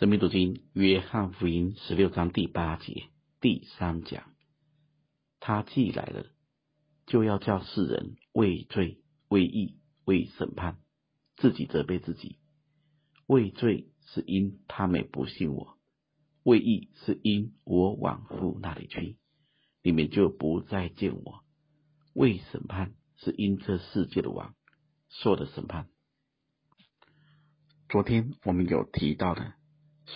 生命读经，约翰福音十六章第八节第三讲，他既来了，就要叫世人畏罪、畏义、畏审判，自己责备自己。畏罪是因他们不信我；畏义是因我往父那里去，你们就不再见我；畏审判是因这世界的王受的审判。昨天我们有提到的。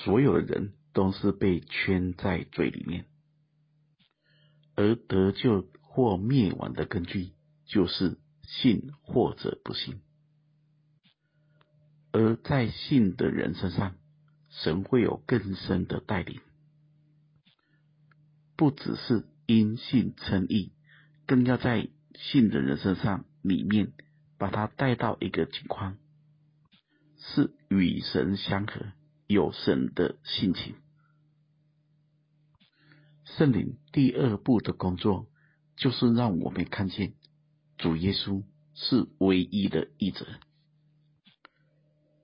所有的人都是被圈在嘴里面，而得救或灭亡的根据就是信或者不信。而在信的人身上，神会有更深的带领，不只是因信称义，更要在信的人身上里面把他带到一个情况，是与神相合。有神的性情，圣灵第二步的工作就是让我们看见主耶稣是唯一的义者。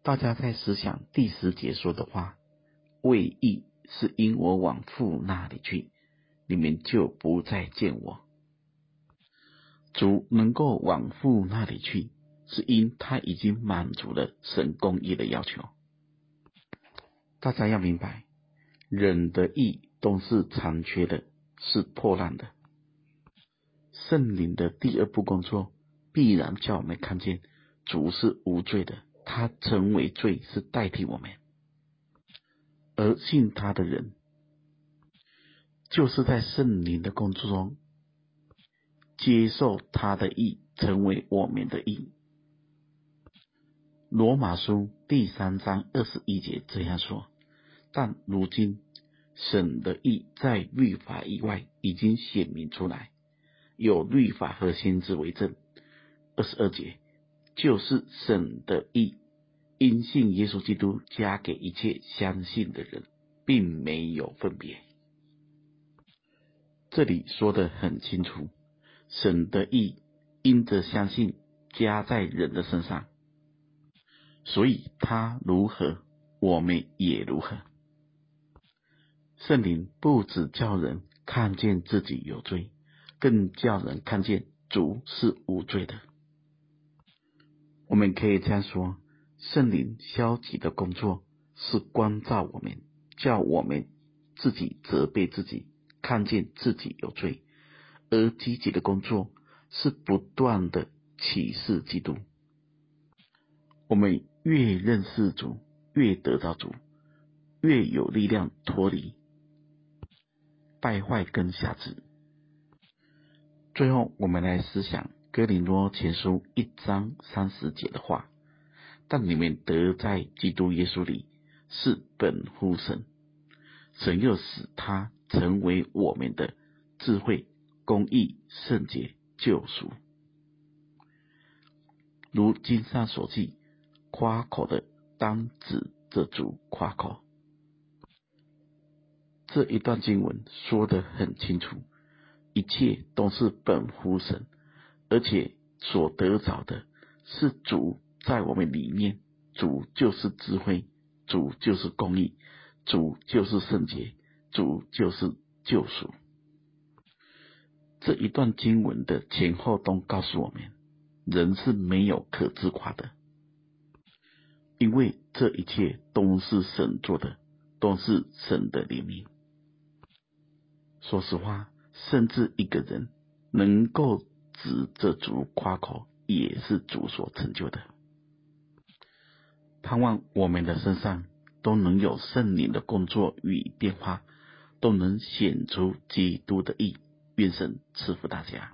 大家在思想第十节说的话：“为义是因我往父那里去，你们就不再见我。”主能够往父那里去，是因他已经满足了神公义的要求。大家要明白，人的义都是残缺的，是破烂的。圣灵的第二步工作，必然叫我们看见主是无罪的，他成为罪是代替我们，而信他的人，就是在圣灵的工作中接受他的义，成为我们的义。罗马书第三章二十一节这样说。但如今，神的义在律法以外已经显明出来，有律法和先知为证。二十二节，就是神的义，因信耶稣基督加给一切相信的人，并没有分别。这里说得很清楚，神的义因着相信加在人的身上，所以他如何，我们也如何。圣灵不只叫人看见自己有罪，更叫人看见主是无罪的。我们可以这样说：圣灵消极的工作是关照我们，叫我们自己责备自己，看见自己有罪；而积极的工作是不断的启示基督。我们越认识主，越得到主，越有力量脱离。败坏跟瑕疵。最后，我们来思想哥林多前书一章三十节的话：但你们得在基督耶稣里是本乎神，神又使他成为我们的智慧、公义、圣洁、救赎。如经上所记，夸口的当指着主夸口。这一段经文说得很清楚，一切都是本乎神，而且所得着的是主在我们里面，主就是智慧，主就是公义，主就是圣洁，主就是救赎。这一段经文的前后都告诉我们，人是没有可自夸的，因为这一切都是神做的，都是神的怜悯。说实话，甚至一个人能够指着主夸口，也是主所成就的。盼望我们的身上都能有圣灵的工作与变化，都能显出基督的意。愿神赐福大家。